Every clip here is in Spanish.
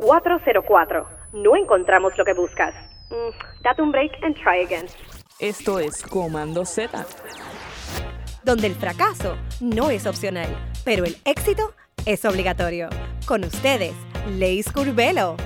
404. No encontramos lo que buscas. Mm, date un break and try again. Esto es Comando Z. Donde el fracaso no es opcional, pero el éxito es obligatorio. Con ustedes, Leis Curvelo.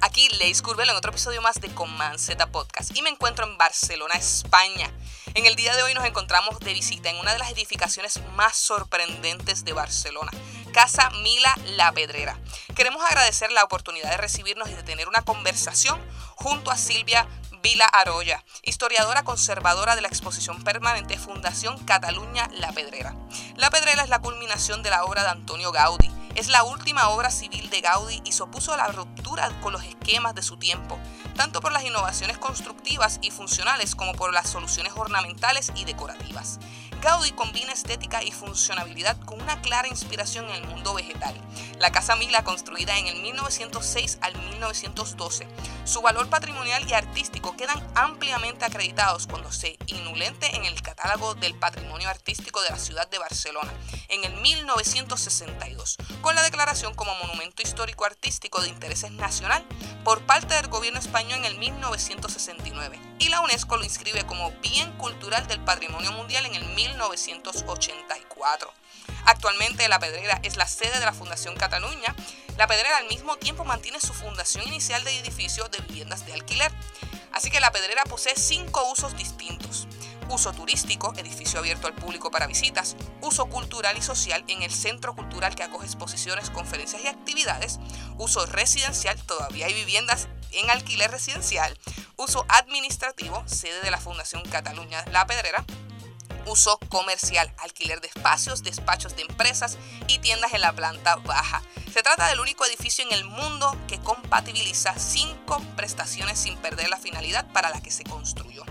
Aquí Leis Curvelo en otro episodio más de Command Z Podcast y me encuentro en Barcelona, España. En el día de hoy nos encontramos de visita en una de las edificaciones más sorprendentes de Barcelona, Casa Mila La Pedrera. Queremos agradecer la oportunidad de recibirnos y de tener una conversación junto a Silvia Vila Aroya, historiadora conservadora de la exposición permanente Fundación Cataluña La Pedrera. La Pedrera es la culminación de la obra de Antonio Gaudí. Es la última obra civil de Gaudí y a la ruptura con los esquemas de su tiempo, tanto por las innovaciones constructivas y funcionales como por las soluciones ornamentales y decorativas. Gaudí combina estética y funcionabilidad con una clara inspiración en el mundo vegetal. La Casa Mila, construida en el 1906 al 1912, su valor patrimonial y artístico quedan ampliamente acreditados cuando se inulente en el catálogo del patrimonio artístico de la ciudad de Barcelona en el 1962, con la declaración como monumento histórico artístico de interés nacional por parte del gobierno español en el 1969 y la UNESCO lo inscribe como bien cultural del patrimonio mundial en el 1984. Actualmente La Pedrera es la sede de la Fundación Cataluña. La Pedrera al mismo tiempo mantiene su fundación inicial de edificios de viviendas de alquiler. Así que La Pedrera posee cinco usos distintos. Uso turístico, edificio abierto al público para visitas. Uso cultural y social en el centro cultural que acoge exposiciones, conferencias y actividades. Uso residencial, todavía hay viviendas en alquiler residencial. Uso administrativo, sede de la Fundación Cataluña La Pedrera uso comercial, alquiler de espacios, despachos de empresas y tiendas en la planta baja. Se trata del único edificio en el mundo que compatibiliza cinco prestaciones sin perder la finalidad para la que se construyó.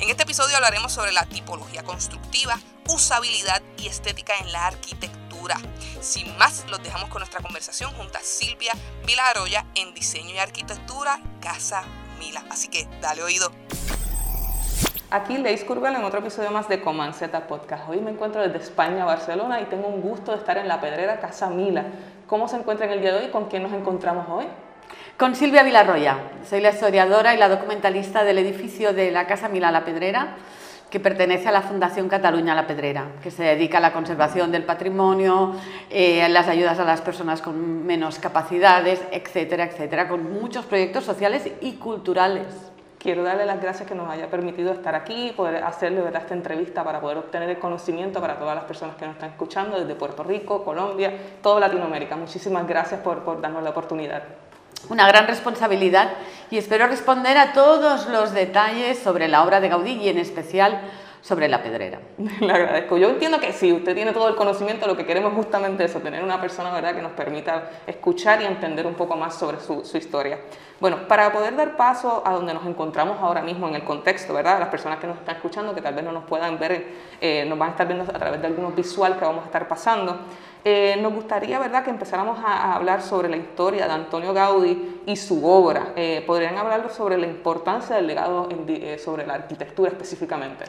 En este episodio hablaremos sobre la tipología constructiva, usabilidad y estética en la arquitectura. Sin más, los dejamos con nuestra conversación junto a Silvia Vilaroya en diseño y arquitectura Casa Mila. Así que dale oído. Aquí Leis Curvel en otro episodio más de Coman Z Podcast. Hoy me encuentro desde España, Barcelona y tengo un gusto de estar en la Pedrera Casa Mila. ¿Cómo se encuentra en el día de hoy? ¿Con quién nos encontramos hoy? Con Silvia Vilarroya. Soy la historiadora y la documentalista del edificio de la Casa Mila La Pedrera, que pertenece a la Fundación Cataluña La Pedrera, que se dedica a la conservación del patrimonio, eh, las ayudas a las personas con menos capacidades, etcétera, etcétera, con muchos proyectos sociales y culturales quiero darle las gracias que nos haya permitido estar aquí, poder hacerle ¿verdad? esta entrevista para poder obtener el conocimiento para todas las personas que nos están escuchando desde Puerto Rico, Colombia, toda Latinoamérica. Muchísimas gracias por, por darnos la oportunidad. Una gran responsabilidad y espero responder a todos los detalles sobre la obra de Gaudí y en especial sobre la pedrera. Le agradezco. Yo entiendo que sí, usted tiene todo el conocimiento, lo que queremos es justamente eso, tener una persona ¿verdad? que nos permita escuchar y entender un poco más sobre su, su historia. Bueno, para poder dar paso a donde nos encontramos ahora mismo en el contexto, ¿verdad? Las personas que nos están escuchando, que tal vez no nos puedan ver, eh, nos van a estar viendo a través de algunos visual que vamos a estar pasando. Eh, nos gustaría, ¿verdad?, que empezáramos a, hablar sobre la historia de Antonio Gaudí y su obra. Eh, ¿Podrían hablar sobre la importancia del legado sobre la arquitectura específicamente?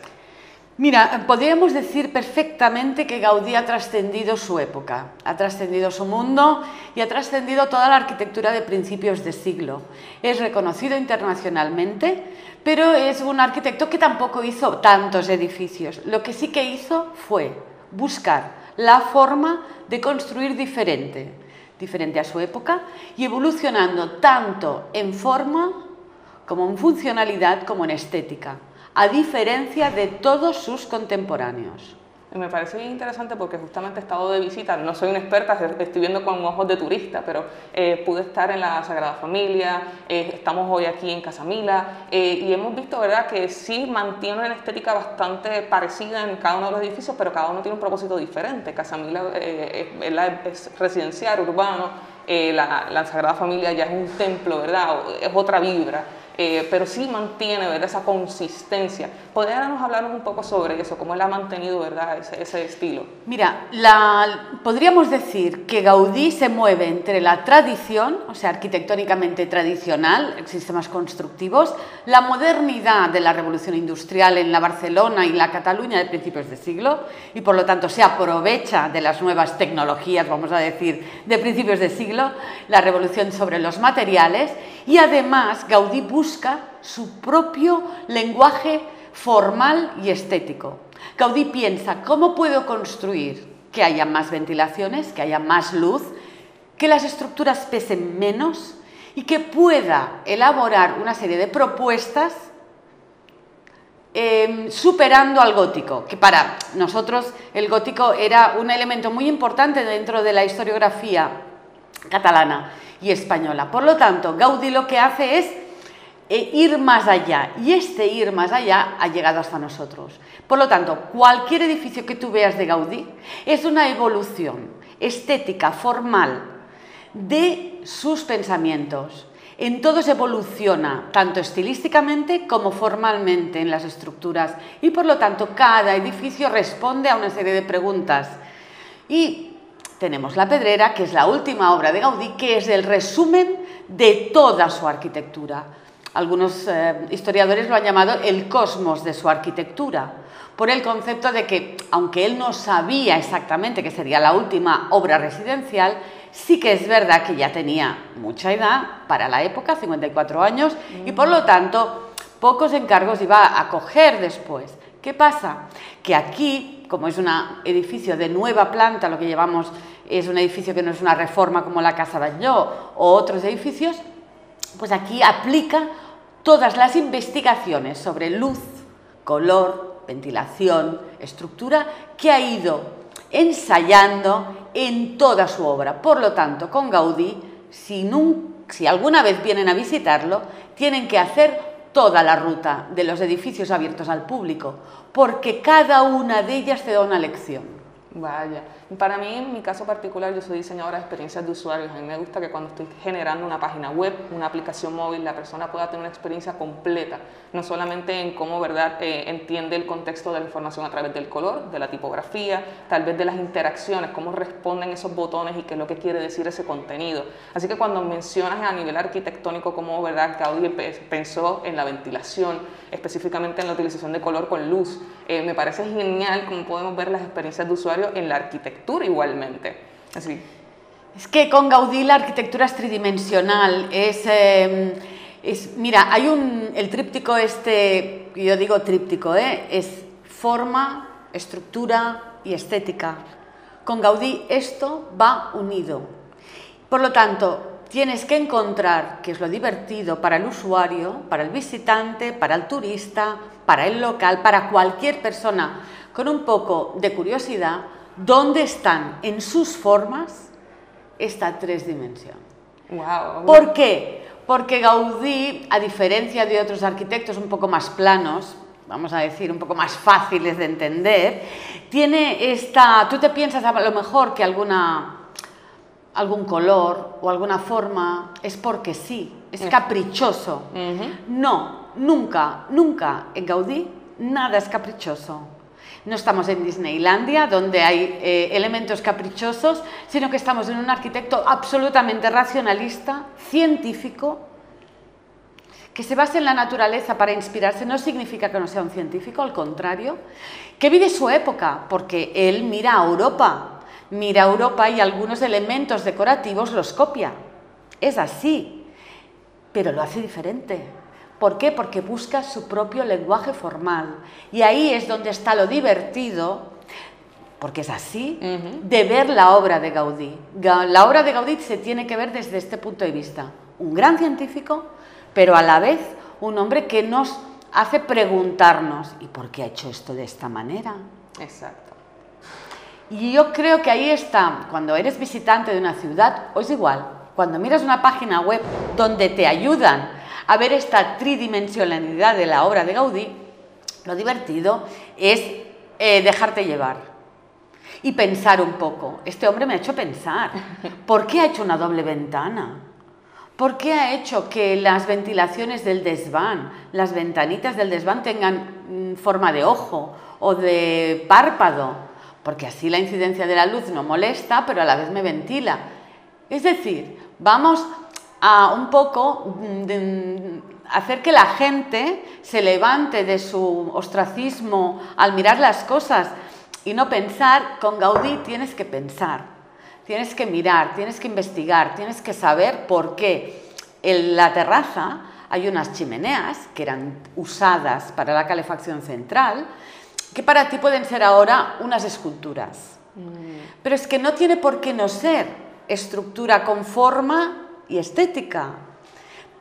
Mira, podríamos decir perfectamente que Gaudí ha trascendido su época, ha trascendido su mundo y ha trascendido toda la arquitectura de principios de siglo. Es reconocido internacionalmente, pero es un arquitecto que tampoco hizo tantos edificios. Lo que sí que hizo fue buscar la forma de construir diferente, diferente a su época y evolucionando tanto en forma como en funcionalidad como en estética a diferencia de todos sus contemporáneos. Me parece bien interesante porque justamente he estado de visita, no soy una experta, estoy viendo con ojos de turista, pero eh, pude estar en la Sagrada Familia, eh, estamos hoy aquí en Casamila eh, y hemos visto ¿verdad? que sí mantiene una estética bastante parecida en cada uno de los edificios, pero cada uno tiene un propósito diferente. Casamila es residencial, urbano, la, la, Sagrada Familia ya es un templo, ¿verdad? es otra vibra. Eh, pero sí mantiene ¿verdad? esa consistencia. ¿Podríamos hablar un poco sobre eso? ¿Cómo él ha mantenido ¿verdad? Ese, estilo? Mira, podríamos decir que Gaudí se mueve entre la tradición, o sea, arquitectónicamente tradicional, sistemas constructivos, la modernidad de la revolución industrial en la Barcelona y la Cataluña de principios de siglo, y por lo tanto se aprovecha de las nuevas tecnologías, vamos a decir, de principios de siglo, la revolución sobre los materiales, y además Gaudí busca su propio lenguaje formal y estético. Gaudí piensa, ¿cómo puedo construir que haya más ventilaciones, que haya más luz, que las estructuras pesen menos y que pueda elaborar una serie de propuestas em, superando al gótico, que para nosotros el gótico era un elemento muy importante dentro de la historiografía catalana y española. Por lo tanto, Gaudí lo que hace es eh, ir más allá y este ir más allá ha llegado hasta nosotros. Por lo tanto, cualquier edificio que tú veas de Gaudí es una evolución estética, formal, de sus pensamientos. En todo se evoluciona, tanto estilísticamente como formalmente en las estructuras y por lo tanto cada edificio responde a una serie de preguntas. Y tenemos La Pedrera, que es la última obra de Gaudí, que es el resumen de toda su arquitectura. Algunos eh, historiadores lo han llamado el cosmos de su arquitectura, por el concepto de que, aunque él no sabía exactamente que sería la última obra residencial, sí que es verdad que ya tenía mucha edad para la época, 54 años, y por lo tanto pocos encargos iba a coger después. ¿Qué pasa? Que aquí, como es un edificio de nueva planta, lo que llevamos es un edificio que no es una reforma como la Casa Batlló o otros edificios, pues aquí aplica todas las investigaciones sobre luz, color, ventilación, estructura que ha ido ensayando en toda su obra. Por lo tanto, con Gaudí, si, si alguna vez vienen a visitarlo, tienen que hacer toda la ruta de los edificios abiertos al público, porque cada una de ellas te da una lección. Vaya. Para mí, en mi caso particular, yo soy diseñadora de experiencias de usuarios. A mí me gusta que cuando estoy generando una página web, una aplicación móvil, la persona pueda tener una experiencia completa, no solamente en cómo verdad eh, entiende el contexto de la información a través del color, de la tipografía, tal vez de las interacciones, cómo responden esos botones y qué es lo que quiere decir ese contenido. Así que cuando mencionas a nivel arquitectónico cómo verdad Gaudí pensó en la ventilación, específicamente en la utilización de color con luz, eh, me parece genial cómo podemos ver las experiencias de usuario en la arquitectura igualmente. Así. Es que con Gaudí la arquitectura es tridimensional, es, em, es mira, hay un, el tríptico este, yo digo tríptico, ¿eh? es forma, estructura y estética. Con Gaudí esto va unido. Por lo tanto, tienes que encontrar, que es lo divertido para el usuario, para el visitante, para el turista, para el local, para cualquier persona con un poco de curiosidad, dónde están en sus formas esta tres dimensión. ¿Por qué? Porque Gaudí, a diferencia de otros arquitectos un poco más planos, vamos a decir, un poco más fáciles de entender, tiene esta... Tú te piensas a lo mejor que alguna, algún color o alguna forma es porque sí, es caprichoso. No, nunca, nunca en Gaudí nada es caprichoso. No estamos en Disneylandia, donde hay eh, elementos caprichosos, sino que estamos en un arquitecto absolutamente racionalista, científico, que se basa en la naturaleza para inspirarse no significa que no sea un científico, al contrario, que vive su época, porque él mira a Europa, mira Europa y algunos elementos decorativos los copia. Es así, pero lo hace diferente. ¿Por qué? Porque busca su propio lenguaje formal. Y ahí es donde está lo divertido, porque es así, de ver la obra de Gaudí. La obra de Gaudí se tiene que ver desde este punto de vista. Un gran científico, pero a la vez un hombre que nos hace preguntarnos, ¿y por qué ha hecho esto de esta manera? Exacto. Y yo creo que ahí está, cuando eres visitante de una ciudad, o es igual, cuando miras una página web donde te ayudan a ver esta tridimensionalidad de la obra de Gaudí, lo divertido es eh, dejarte llevar y pensar un poco. Este hombre me ha hecho pensar. ¿Por qué ha hecho una doble ventana? ¿Por qué ha hecho que las ventilaciones del desván, las ventanitas del desván tengan mm, forma de ojo o de párpado? Porque así la incidencia de la luz no molesta, pero a la vez me ventila. Es decir, vamos a un poco mm, hacer que la gente se levante de su ostracismo al mirar las cosas y no pensar, con Gaudí tienes que pensar. Tienes que mirar, tienes que investigar, tienes que saber por qué en la terraza hay unas chimeneas que eran usadas para la calefacción central, que para ti pueden ser ahora unas esculturas. Mm. Pero es que no tiene por qué no ser estructura con forma y estética,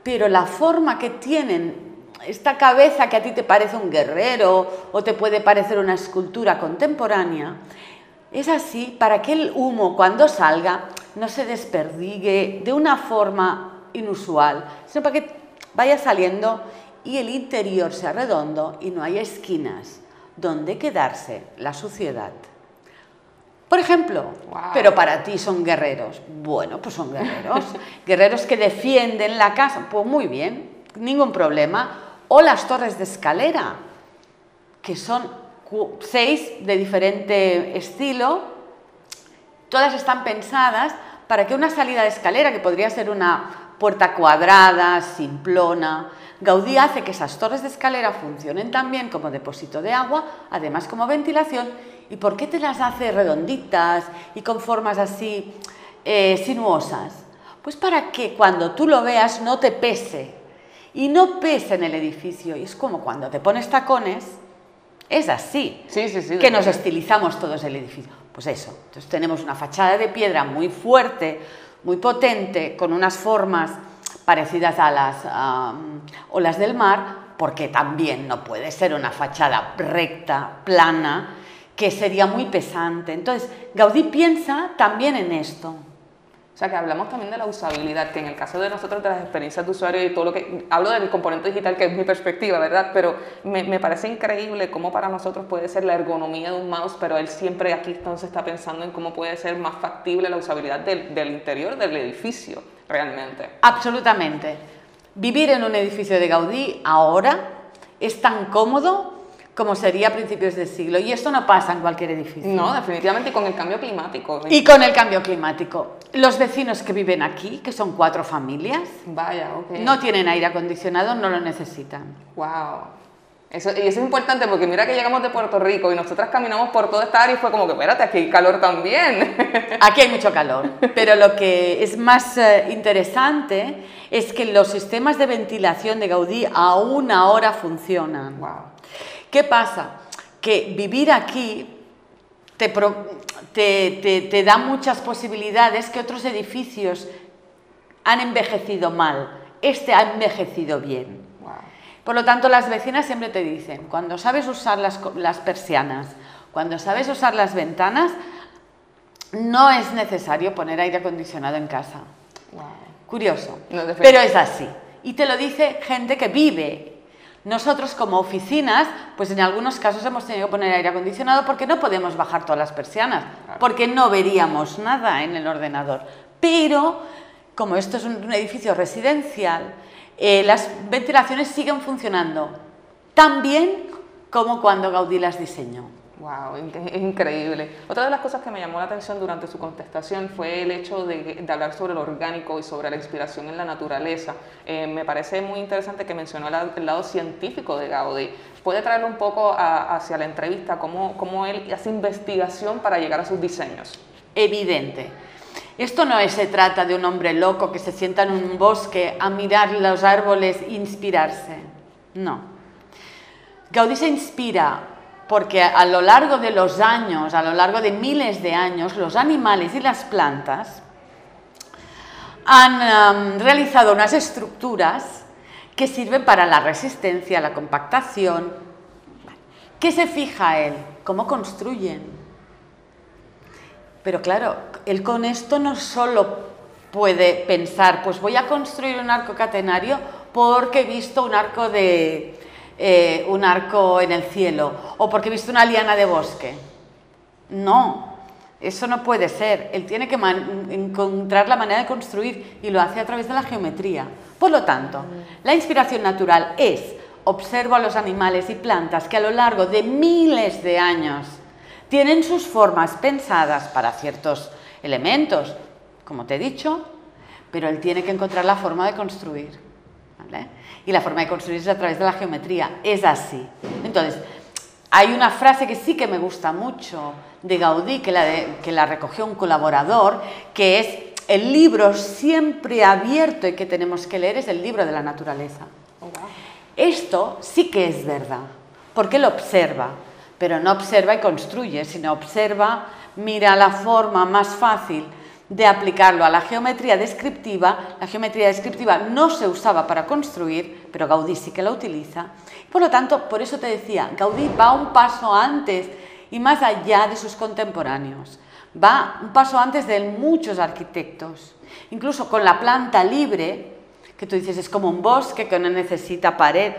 pero la forma que tienen esta cabeza que a ti te parece un guerrero o te puede parecer una escultura contemporánea, es así para que el humo cuando salga no se desperdigue de una forma inusual, sino para que vaya saliendo y el interior sea redondo y no haya esquinas donde quedarse la suciedad. Por ejemplo, pero para ti son guerreros. Bueno, pues son guerreros. guerreros que defienden la casa. Pues muy bien, ningún problema. O las torres de escalera, que son seis de diferente estilo, todas están pensadas para que una salida de escalera, que podría ser una puerta cuadrada, simplona, Gaudí hace que esas torres de escalera funcionen también como depósito de agua, además como ventilación. ¿Y por qué te las hace redonditas y con formas así eh, sinuosas? Pues para que cuando tú lo veas no te pese y no pese en el edificio. Y es como cuando te pones tacones es así. Sí, sí, sí, que nos estilizamos todos el edificio. Pues eso. Entonces tenemos una fachada de piedra muy fuerte, muy potente, con unas formas parecidas a las olas del mar, porque también no puede ser una fachada recta, plana, que sería muy pesante. Entonces, Gaudí piensa también en esto. O sea, que hablamos también de la usabilidad, que en el caso de nosotros, de las experiencias de usuario y todo lo que... Hablo del componente digital, que es mi perspectiva, ¿verdad? Pero me, me parece increíble cómo para nosotros puede ser la ergonomía de un mouse, pero él siempre aquí entonces está pensando en cómo puede ser más factible la usabilidad del, del interior del edificio, realmente. Absolutamente. Vivir en un edificio de Gaudí ahora es tan cómodo como sería a principios del siglo. Y esto no pasa en cualquier edificio. No, definitivamente, con el cambio climático. Y con el cambio climático. Los vecinos que viven aquí, que son cuatro familias, Vaya, no tienen aire acondicionado, no lo necesitan. ¡Wow! Eso, y eso es importante porque mira que llegamos de Puerto Rico y nosotras caminamos por toda esta área y fue como que, espérate, aquí hay calor también. Aquí hay mucho calor, pero lo que es más eh, interesante es que los sistemas de ventilación de Gaudí aún ahora funcionan. Wow. ¿Qué pasa? Que vivir aquí te, da muchas posibilidades que otros edificios han envejecido mal. Este ha envejecido bien. Por lo tanto, las vecinas siempre te dicen, cuando sabes usar las, persianas, cuando sabes usar las ventanas, no es necesario poner aire acondicionado en casa. Curioso, pero es así. Y te lo dice gente que vive nosotros como oficinas, pues en algunos casos hemos tenido que poner aire acondicionado porque no podemos bajar todas las persianas, porque no veríamos nada en el ordenador. Pero, como esto es un, edificio residencial, eh, las ventilaciones siguen funcionando tan bien como cuando Gaudí las diseñó. Wow, es increíble. Otra de las cosas que me llamó la atención durante su contestación fue el hecho de, hablar sobre lo orgánico y sobre la inspiración en la naturaleza. Eh, me parece muy interesante que mencionó el, lado científico de Gaudí. ¿Puede traerlo un poco hacia la entrevista, cómo, cómo él hace investigación para llegar a sus diseños? Evidente. Esto no se trata de un hombre loco que se sienta en un bosque a mirar los árboles e inspirarse. No. Gaudí se inspira porque a lo largo de los años, a lo largo de miles de años, los animales y las plantas han realizado unas estructuras que sirven para la resistencia, la compactación. ¿Qué se fija él? ¿Cómo construyen? Pero claro, él con esto no solo puede pensar, pues voy a construir un arco catenario porque he visto un arco de, eh, un arco en el cielo o porque he visto una liana de bosque. No, Eso no puede ser. Él tiene que encontrar la manera de construir y lo hace a través de la geometría. Por lo tanto, la inspiración natural es observo a los animales y plantas que a lo largo de miles de años tienen sus formas pensadas para ciertos elementos, como te he dicho, pero él tiene que encontrar la forma de construir. Y la forma de construir es a través de la geometría. Es así. Entonces, hay una frase que sí que me gusta mucho de Gaudí, que la, que la recogió un colaborador, que es el libro siempre abierto y que tenemos que leer es el libro de la naturaleza. Oh, Esto sí que es verdad, porque él observa, pero no observa y construye, sino observa, mira la forma más fácil de aplicarlo a la geometría descriptiva. La geometría descriptiva no se usaba para construir, pero Gaudí sí que la utiliza. Por lo tanto, por eso te decía, Gaudí va un paso antes y más allá de sus contemporáneos. Va un paso antes de muchos arquitectos. Incluso con la planta libre, que tú dices es como un bosque que no necesita pared.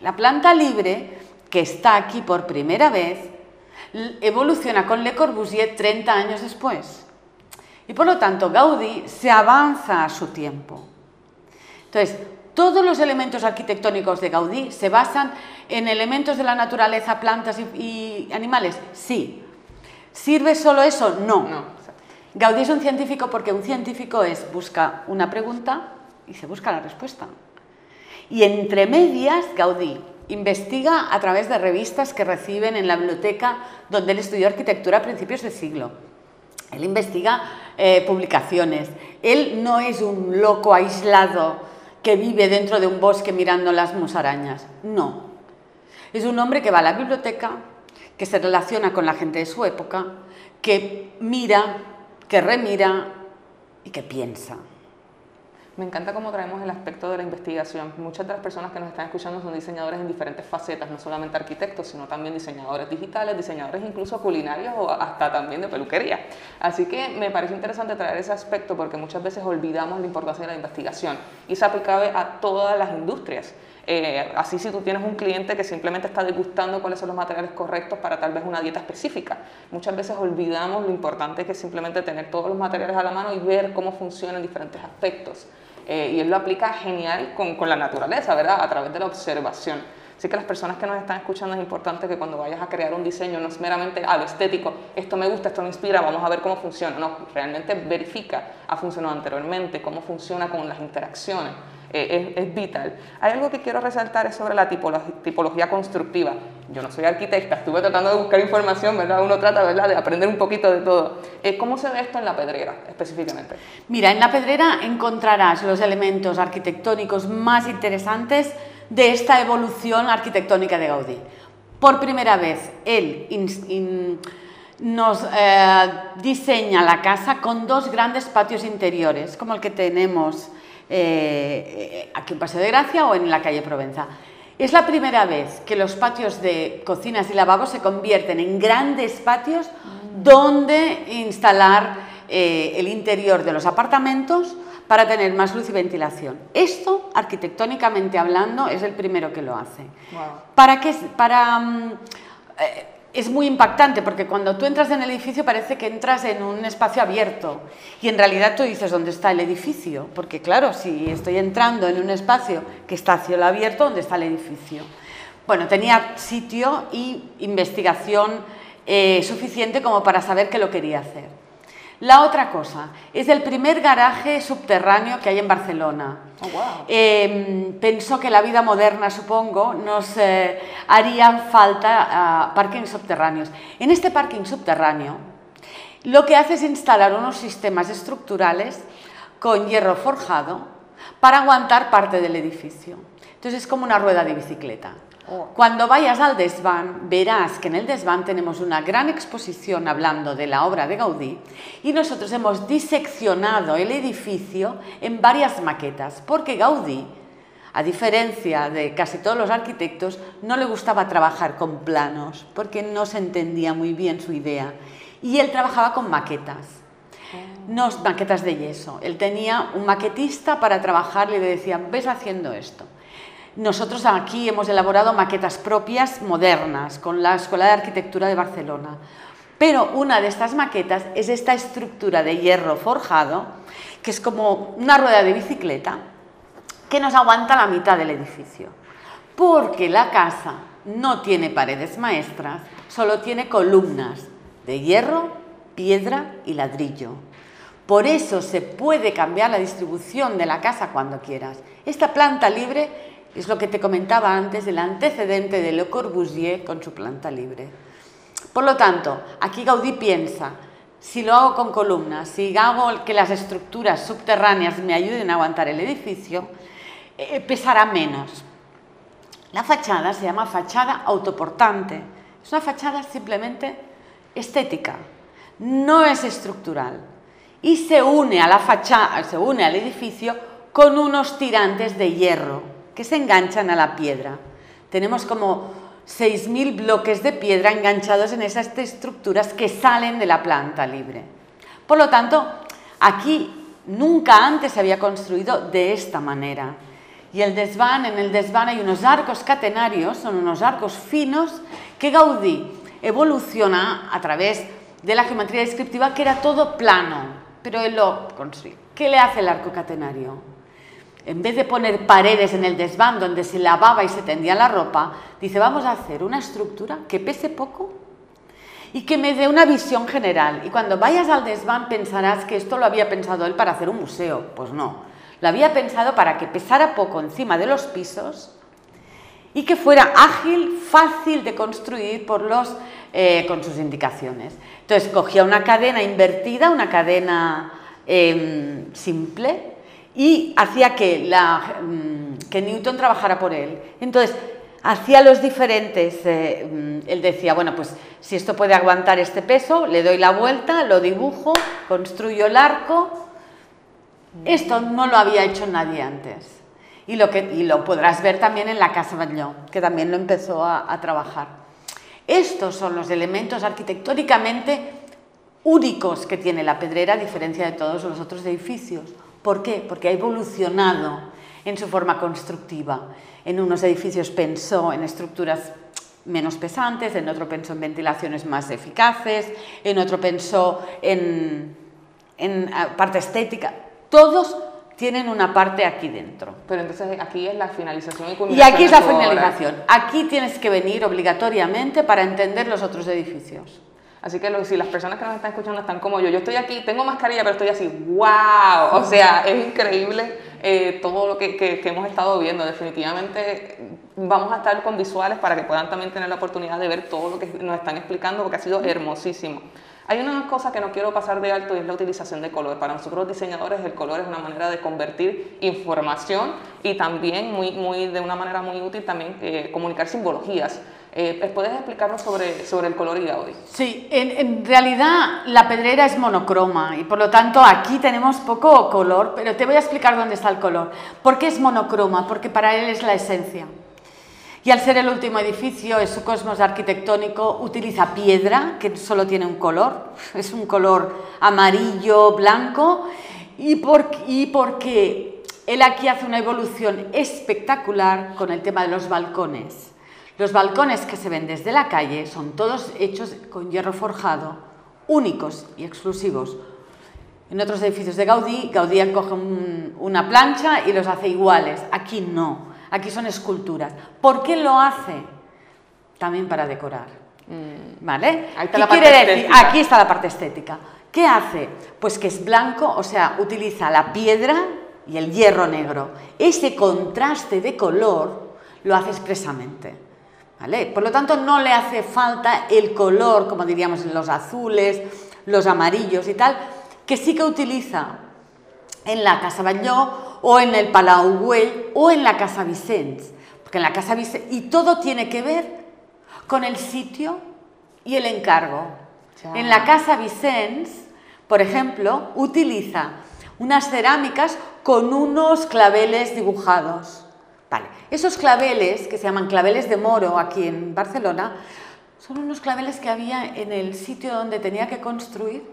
la planta libre, que está aquí por primera vez, evoluciona con Le Corbusier 30 años después. Y por lo tanto, Gaudí se avanza a su tiempo. Entonces, todos los elementos arquitectónicos de Gaudí se basan en elementos de la naturaleza, plantas y, animales. Sí. ¿Sirve solo eso? No. Gaudí es un científico porque un científico es busca una pregunta y se busca la respuesta. Y entre medias, Gaudí investiga a través de revistas que reciben en la biblioteca donde él estudió arquitectura a principios de siglo él investiga eh, publicaciones. Él no es un loco aislado que vive dentro de un bosque mirando las musarañas. No. Es un hombre que va a la biblioteca, que se relaciona con la gente de su época, que mira, que remira y que piensa. Me encanta cómo traemos el aspecto de la investigación. Muchas de las personas que nos están escuchando son diseñadores en diferentes facetas, no solamente arquitectos, sino también diseñadores digitales, diseñadores incluso culinarios o hasta también de peluquería. Así que me parece interesante traer ese aspecto porque muchas veces olvidamos la importancia de la investigación y se aplicable a todas las industrias. Eh, así si tú tienes un cliente que simplemente está degustando cuáles son los materiales correctos para tal vez una dieta específica. Muchas veces olvidamos lo importante que es simplemente tener todos los materiales a la mano y ver cómo funcionan diferentes aspectos. Eh, y él lo aplica genial con, con, la naturaleza, ¿verdad? A través de la observación. Así que las personas que nos están escuchando es importante que cuando vayas a crear un diseño no es meramente a ah, lo estético, esto me gusta, esto me inspira, vamos a ver cómo funciona. No, realmente verifica, ha funcionado anteriormente, cómo funciona con las interacciones. Eh, es, vital. Hay algo que quiero resaltar es sobre la tipología, constructiva. Yo no soy arquitecta, estuve tratando de buscar información, ¿verdad? Uno trata, ¿verdad?, de aprender un poquito de todo. Eh, ¿Cómo se ve esto en la pedrera específicamente? Mira, en la pedrera encontrarás los elementos arquitectónicos más interesantes de esta evolución arquitectónica de Gaudí. Por primera vez, él nos eh, diseña la casa con dos grandes patios interiores, como el que tenemos eh, aquí en Paseo de Gracia o en la calle Provenza. Es la primera vez que los patios de cocinas y lavabos se convierten en grandes patios donde instalar eh, el interior de los apartamentos para tener más luz y ventilación. Esto, arquitectónicamente hablando, es el primero que lo hace. ¿Para qué? Para... Mm, eh, es muy impactante porque cuando tú entras en el edificio parece que entras en un espacio abierto y en realidad tú dices dónde está el edificio, porque claro, si estoy entrando en un espacio que está a cielo abierto, ¿dónde está el edificio? Bueno, tenía sitio y investigación eh, suficiente como para saber que lo quería hacer. La otra cosa, es el primer garaje subterráneo que hay en Barcelona. Oh, em, pensó que la vida moderna, supongo, nos eh, harían falta uh, parkings subterráneos. En este parking subterráneo, lo que hace es instalar unos sistemas estructurales con hierro forjado para aguantar parte del edificio. Entonces es como una rueda de bicicleta. Cuando vayas al desván, verás que en el desván tenemos una gran exposición hablando de la obra de Gaudí y nosotros hemos diseccionado el edificio en varias maquetas, porque Gaudí, a diferencia de casi todos los arquitectos, no le gustaba trabajar con planos, porque no se entendía muy bien su idea. Y él trabajaba con maquetas no maquetas de yeso. Él tenía un maquetista para trabajar y le decían, ves haciendo esto. Nosotros aquí hemos elaborado maquetas propias modernas con la Escuela de Arquitectura de Barcelona. Pero una de estas maquetas es esta estructura de hierro forjado, que es como una rueda de bicicleta, que nos aguanta la mitad del edificio. Porque la casa no tiene paredes maestras, solo tiene columnas de hierro, piedra y ladrillo. Por eso se puede cambiar la distribución de la casa cuando quieras. Esta planta libre es lo que te comentaba antes, el antecedente de Le Corbusier con su planta libre. Por lo tanto, aquí Gaudí piensa, si lo hago con columnas, si hago que las estructuras subterráneas me ayuden a aguantar el edificio, eh, pesará menos. La fachada se llama fachada autoportante. Es una fachada simplemente estética, no es estructural. Y se une a la fachada, se une al edificio con unos tirantes de hierro que se enganchan a la piedra. Tenemos como 6.000 bloques de piedra enganchados en esas estructuras que salen de la planta libre. Por lo tanto, aquí nunca antes se había construido de esta manera. Y el desván, en el desván hay unos arcos catenarios, son unos arcos finos que Gaudí evoluciona a través de la geometría descriptiva, que era todo plano, pero él lo construye. ¿Qué le hace el arco catenario? En vez de poner paredes en el desván donde se lavaba y se tendía la ropa, dice, vamos a hacer una estructura que pese poco y que me dé una visión general. Y cuando vayas al desván pensarás que esto lo había pensado él para hacer un museo. Pues no, lo había pensado para que pesara poco encima de los pisos y que fuera ágil, fácil de construir por los, eh, con sus indicaciones. Entonces cogía una cadena invertida, una cadena em, simple, y hacía que, mm, que Newton trabajara por él. Entonces, hacía los diferentes, eh, mm, él decía, bueno, pues si esto puede aguantar este peso, le doy la vuelta, lo dibujo, construyo el arco. Esto no lo había hecho nadie antes. Y lo, que, y lo podrás ver también en la Casa Bagnó, que también lo empezó a, a trabajar. Estos son los elementos arquitectónicamente únicos que tiene la pedrera, a diferencia de todos los otros edificios. ¿Por qué? Porque ha evolucionado en su forma constructiva. En unos edificios pensó en estructuras menos pesantes, en otro pensó en ventilaciones más eficaces, en otro pensó en, en ah, parte estética. Todos tienen una parte aquí dentro. Pero entonces aquí es la finalización y Y aquí es la finalización. Aquí tienes que venir obligatoriamente para entender los otros edificios. Así que si las personas que nos están escuchando están como yo, yo estoy aquí, tengo mascarilla, pero estoy así, wow, o sea, es increíble eh, todo lo que, que, hemos estado viendo. Definitivamente vamos a estar con visuales para que puedan también tener la oportunidad de ver todo lo que nos están explicando, porque ha sido hermosísimo. Hay una cosa que no quiero pasar de alto y es la utilización de color. Para nosotros diseñadores el color es una manera de convertir información y también muy, muy, de una manera muy útil también eh, comunicar simbologías. Eh, ¿Puedes explicarnos sobre, sobre el color y Gaudí? Sí, en, en, realidad la pedrera es monocroma y por lo tanto aquí tenemos poco color, pero te voy a explicar dónde está el color. ¿Por qué es monocroma? Porque para él es la esencia. Y al ser el último edificio en su cosmos arquitectónico utiliza piedra, que solo tiene un color, es un color amarillo, blanco, y, por, y porque él aquí hace una evolución espectacular con el tema de los balcones. Los balcones que se ven desde la calle son todos hechos con hierro forjado, únicos y exclusivos. En otros edificios de Gaudí, Gaudí coge una plancha y los hace iguales. Aquí no, aquí son esculturas. ¿Por qué lo hace? También para decorar. Mm. ¿Vale? ¿Qué quiere decir? Aquí está la parte estética. ¿Qué hace? Pues que es blanco, o sea, utiliza la piedra y el hierro negro. Ese contraste de color lo hace expresamente. Por lo tanto, no le hace falta el color, como diríamos, en los azules, los amarillos y tal, que sí que utiliza en la Casa Batlló o en el Palau Güell o en la Casa Vicens. Porque en la Casa Vicens, y todo tiene que ver con el sitio y el encargo. En la Casa Vicens, por ejemplo, utiliza unas cerámicas con unos claveles dibujados. Vale. Esos claveles, que se llaman claveles de moro aquí en Barcelona, son unos claveles que había en el sitio donde tenía que construir.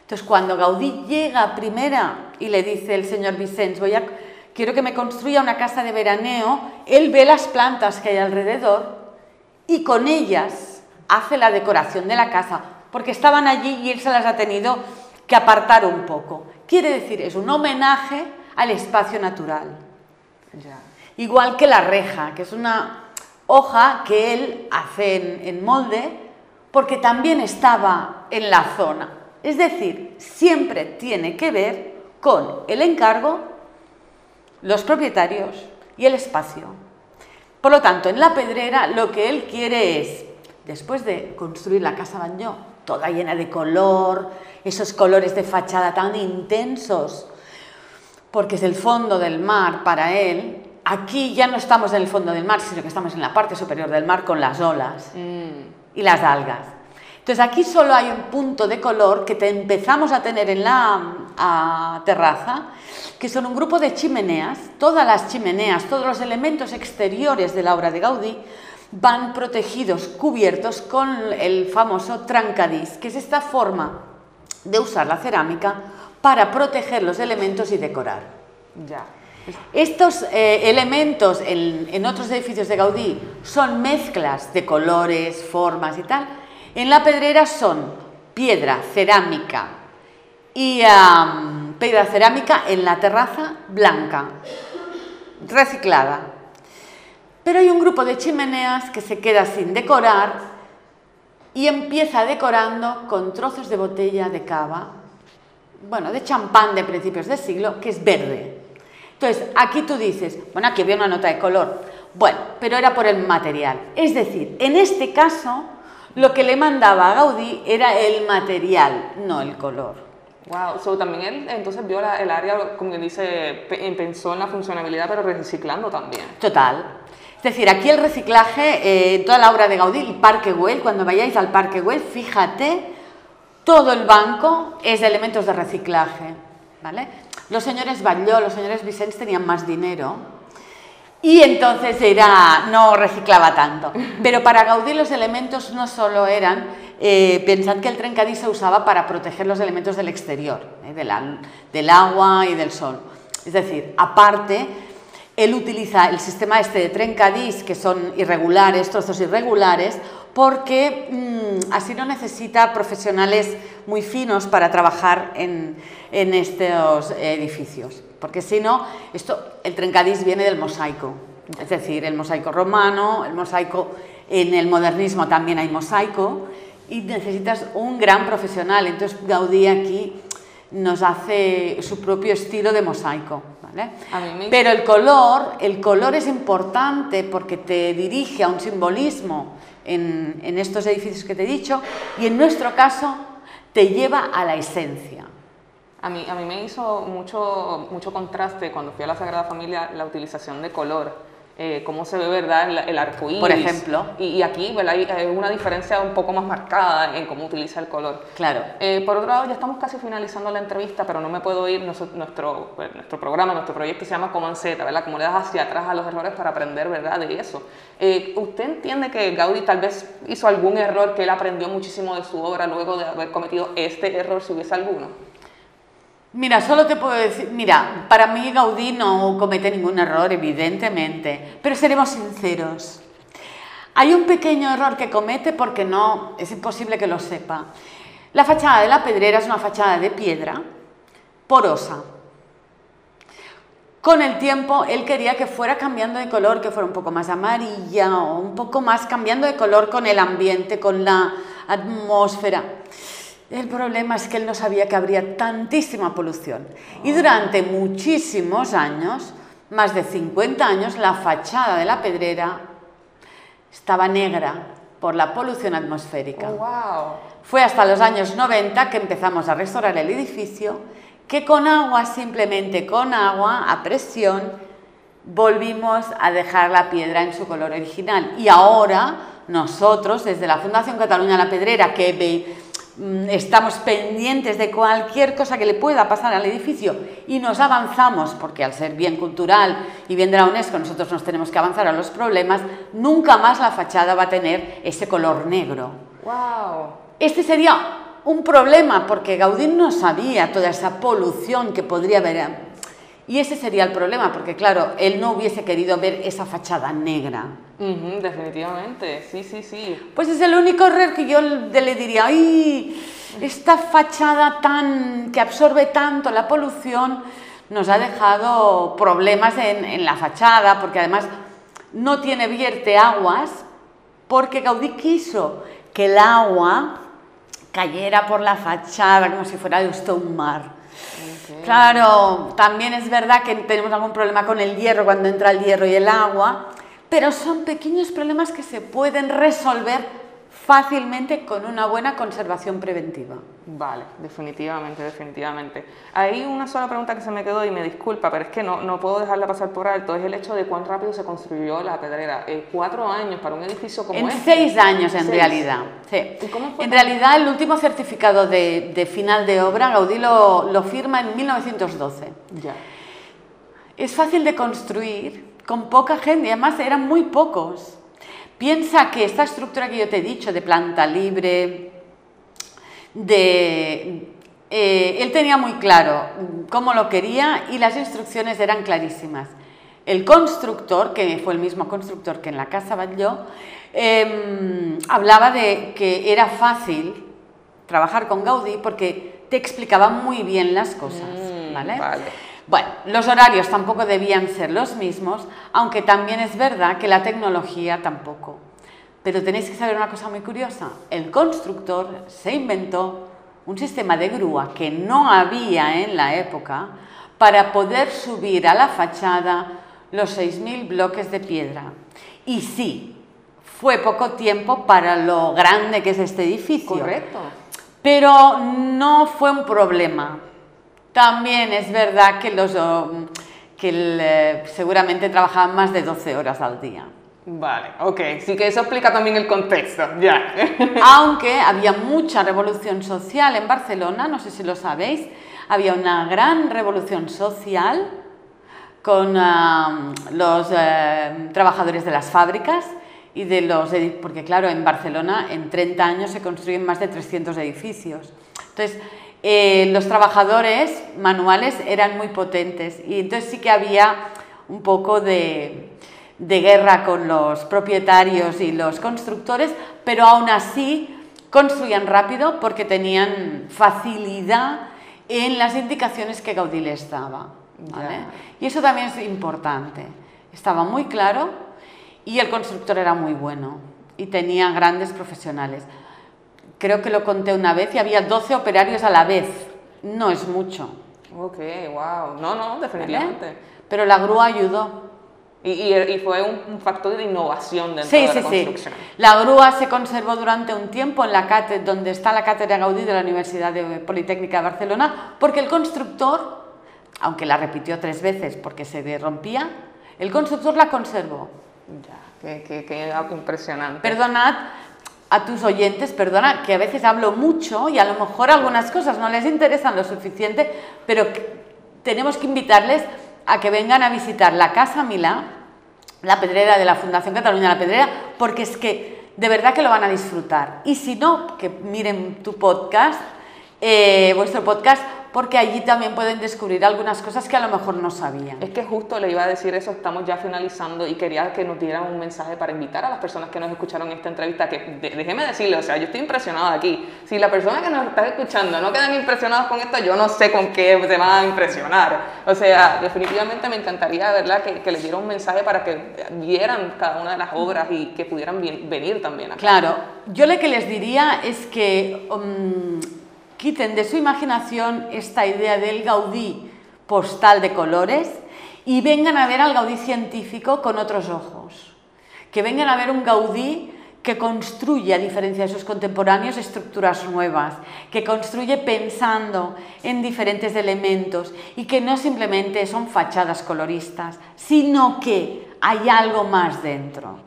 Entonces, cuando Gaudí llega primera y le dice el señor Vicens, voy a, quiero que me construya una casa de veraneo, él ve las plantas que hay alrededor y con ellas hace la decoración de la casa. porque estaban allí y él se las ha tenido que apartar un poco. Quiere decir, es un homenaje al espacio natural. Igual que la reja, que es una hoja que él hace en molde porque también estaba en la zona. Es decir, siempre tiene que ver con el encargo, los propietarios y el espacio. Por lo tanto, en la pedrera lo que él quiere es, después de construir la casa Bañó, toda llena de color, esos colores de fachada tan intensos, porque es el fondo del mar para él, aquí ya no estamos en el fondo del mar, sino que estamos en la parte superior del mar con las olas. Y las algas. Entonces aquí solo hay un punto de color que te empezamos a tener en la terraza, que son un grupo de chimeneas. Todas las chimeneas, todos los elementos exteriores de la obra de Gaudí van protegidos, cubiertos con el famoso trancadís, que es esta forma de usar la cerámica para proteger los elementos y decorar. Ya. Estos eh, elementos en, otros edificios de Gaudí son mezclas de colores, formas y tal. En la pedrera son piedra, cerámica y piedra cerámica en la terraza blanca, reciclada. Pero hay un grupo de chimeneas que se queda sin decorar y empieza decorando con trozos de botella de cava, bueno, de champán de principios de siglo, que es verde. Entonces, aquí tú dices, bueno, aquí había una nota de color. Bueno, pero era por el material. Es decir, en este caso, lo que le mandaba a Gaudí era el material, no el color. Wow, so, también él entonces vio el área, como quien dice, pensó en la funcionalidad, pero reciclando también. Total. Es decir, aquí el reciclaje, eh, toda la obra de Gaudí, el Parque Güell, cuando vayáis al Parque Güell, fíjate, todo el banco es de elementos de reciclaje. ¿vale? Los señores Batlló, los señores Vicens tenían más dinero y entonces era, no reciclaba tanto. Pero para Gaudí los elementos no solo eran, eh, pensad que el trencadís se usaba para proteger los elementos del exterior, eh, del agua y del sol. Es decir, aparte, él utiliza el sistema este de trencadís, que son irregulares, trozos irregulares, porque mm, así no necesita profesionales muy finos para trabajar en, estos edificios. Porque si no, esto, el trencadís viene del mosaico, es decir, el mosaico romano, el mosaico en el modernismo también hay mosaico y necesitas un gran profesional. Entonces Gaudí aquí nos hace su propio estilo de mosaico. Pero el color, el color es importante porque te dirige a un simbolismo en, estos edificios que te he dicho y en nuestro caso te lleva a la esencia. A mí, a mí me hizo mucho, mucho contraste cuando fui a la Sagrada Familia la utilización de color eh, cómo se ve verdad el, el arco iris. Por ejemplo. Y, aquí hay una diferencia un poco más marcada en cómo utiliza el color. Claro. Eh, por otro lado, ya estamos casi finalizando la entrevista, pero no me puedo ir. Nuestro, pues, nuestro, programa, nuestro proyecto se llama Comanceta, ¿verdad? Como le das hacia atrás a los errores para aprender, ¿verdad? De eso. Eh, ¿Usted entiende que Gaudí tal vez hizo algún error que él aprendió muchísimo de su obra luego de haber cometido este error, si hubiese alguno? Mira, solo te puedo decir, mira, para mí Gaudí no comete ningún error, evidentemente, pero seremos sinceros. Hay un pequeño error que comete porque no, es imposible que lo sepa. La fachada de la pedrera es una fachada de piedra porosa. Con el tiempo él quería que fuera cambiando de color, que fuera un poco más amarilla o un poco más cambiando de color con el ambiente, con la atmósfera. El problema es que él no sabía que habría tantísima polución. Y durante muchísimos años, más de 50 años, la fachada de la pedrera estaba negra por la polución atmosférica. Oh, Fue hasta los años 90 que empezamos a restaurar el edificio, que con agua, simplemente con agua, a presión, volvimos a dejar la piedra en su color original. Y ahora nosotros, desde la Fundación Cataluña La Pedrera, que estamos pendientes de cualquier cosa que le pueda pasar al edificio y nos avanzamos, porque al ser bien cultural y bien de la UNESCO nosotros nos tenemos que avanzar a los problemas, nunca más la fachada va a tener ese color negro. Wow. Este sería un problema porque Gaudí no sabía toda esa polución que podría haber Y ese sería el problema, porque claro, él no hubiese querido ver esa fachada negra. Definitivamente, sí, sí, sí. Pues es el único error que yo le diría, ¡ay! Esta fachada tan que absorbe tanto la polución nos ha dejado problemas en, en la fachada, porque además no tiene vierte aguas, porque Gaudí quiso que el agua cayera por la fachada como si fuera de un mar. Claro, también es verdad que tenemos algún problema con el hierro cuando entra el hierro y el agua, pero son pequeños problemas que se pueden resolver fácilmente con una buena conservación preventiva. Vale, definitivamente, definitivamente. Hay una sola pregunta que se me quedó y me disculpa, pero es que no, no puedo dejarla pasar por alto, es el hecho de cuán rápido se construyó la pedrera. Eh, cuatro años para un edificio como En este. seis años, en Seis. realidad. Sí. ¿Y cómo fue? En realidad, el último certificado de, de final de obra, Gaudí lo, lo firma en 1912. Ya. Es fácil de construir, con poca gente, y además eran muy pocos. Piensa que esta estructura que yo te he dicho, de planta libre, de... eh, él tenía muy claro cómo lo quería y las instrucciones eran clarísimas. El constructor, que fue el mismo constructor que en la casa Batlló, eh, hablaba de que era fácil trabajar con Gaudí porque te explicaba muy bien las cosas. Mm, ¿vale? vale. Bueno, los horarios tampoco debían ser los mismos, aunque también es verdad que la tecnología tampoco. Pero tenéis que saber una cosa muy curiosa. El constructor se inventó un sistema de grúa que no había en la época para poder subir a la fachada los 6.000 bloques de piedra. Y sí, fue poco tiempo para lo grande que es este edificio. Correcto. Pero no fue un problema. También es verdad que, los, um, que el, eh, seguramente trabajaban más de 12 horas al día. Vale, ok. Sí que eso explica también el contexto, ya. Aunque había mucha revolución social en Barcelona, no sé si lo sabéis, había una gran revolución social con ah, los eh, trabajadores de las fábricas y de los porque claro, en Barcelona en 30 años se construyen más de 300 edificios. Entonces, eh, los trabajadores manuales eran muy potentes y entonces sí que había un poco de, de guerra con los propietarios y los constructores, pero aún así construían rápido porque tenían facilidad en las indicaciones que Gaudí les daba. ¿vale? Y eso también es importante. Estaba muy claro y el constructor era muy bueno y tenía grandes profesionales. Creo que lo conté una vez y había 12 operarios a la vez. No es mucho. ok, wow. No, no, ¿vale? definitivamente. Pero la grúa ayudó. Y, y- y fue un, factor de innovación dentro Sí, de la sí, sí. construcción. La grúa se conservó durante un tiempo en la cátedra, donde está la cátedra Gaudí de la Universidad de Politécnica de Barcelona, porque el constructor, aunque la repitió tres veces porque se rompía, el constructor la conservó. Ya, qué, qué- qué impresionante. Perdonad a tus oyentes, perdona que a veces hablo mucho y a lo mejor algunas cosas no les interesan lo suficiente, pero tenemos que invitarles a que vengan a visitar la Casa Milá, la pedrera de la Fundación Cataluña La Pedrera, porque es que de verdad que lo van a disfrutar. Y si no, que miren tu podcast, eh, vuestro podcast, porque allí también pueden descubrir algunas cosas que a lo mejor no sabían. Es que justo le iba a decir eso, estamos ya finalizando y quería que nos dieran un mensaje para invitar a las personas que nos escucharon esta entrevista, que de- déjeme decirle, o sea, yo estoy impresionada aquí. Si la persona que nos está escuchando no quedan impresionados con esto, yo no sé con qué se van a impresionar. O sea, definitivamente me encantaría, ¿verdad?, que, que les diera un mensaje para que vieran cada una de las obras y que pudieran venir también acá. Claro, yo lo que les diría es que um, quiten de su imaginación esta idea del Gaudí postal de colores y vengan a ver al Gaudí científico con otros ojos. Que vengan a ver un Gaudí que construye, a diferencia de sus contemporáneos, estructuras nuevas, que construye pensando en diferentes elementos y que no simplemente son fachadas coloristas, sino que hay algo más dentro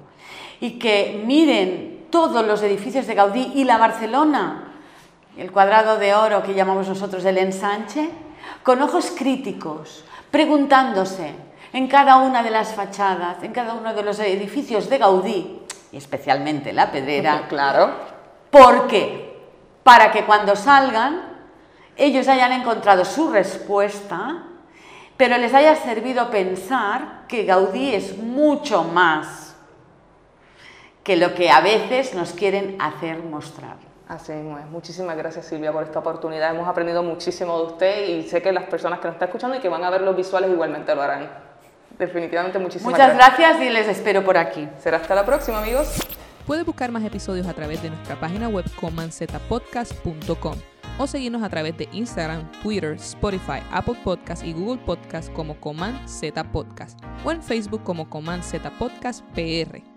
y que miren todos los edificios de Gaudí y la Barcelona, el cuadrado de oro que llamamos nosotros el ensanche, con ojos críticos, preguntándose en cada una de las fachadas, en cada uno de los edificios de Gaudí, y especialmente la Pedrera, Claro. ¿por qué? Para que cuando salgan ellos hayan encontrado su respuesta pero les haya servido pensar que Gaudí es mucho más que lo que a veces nos quieren hacer mostrar. Así mismo es. Muchísimas gracias Silvia por esta oportunidad. Hemos aprendido muchísimo de usted y sé que las personas que nos están escuchando y que van a ver los visuales igualmente lo harán. Definitivamente muchísimas Muchas gracias y les espero por aquí. Será hasta la próxima amigos. Puedes buscar más episodios a través de nuestra página web comanzetapodcast.com o seguirnos a través de Instagram, Twitter, Spotify, Apple Podcast y Google Podcast como Coman Z Podcast o en Facebook como Coman Z Podcast PR.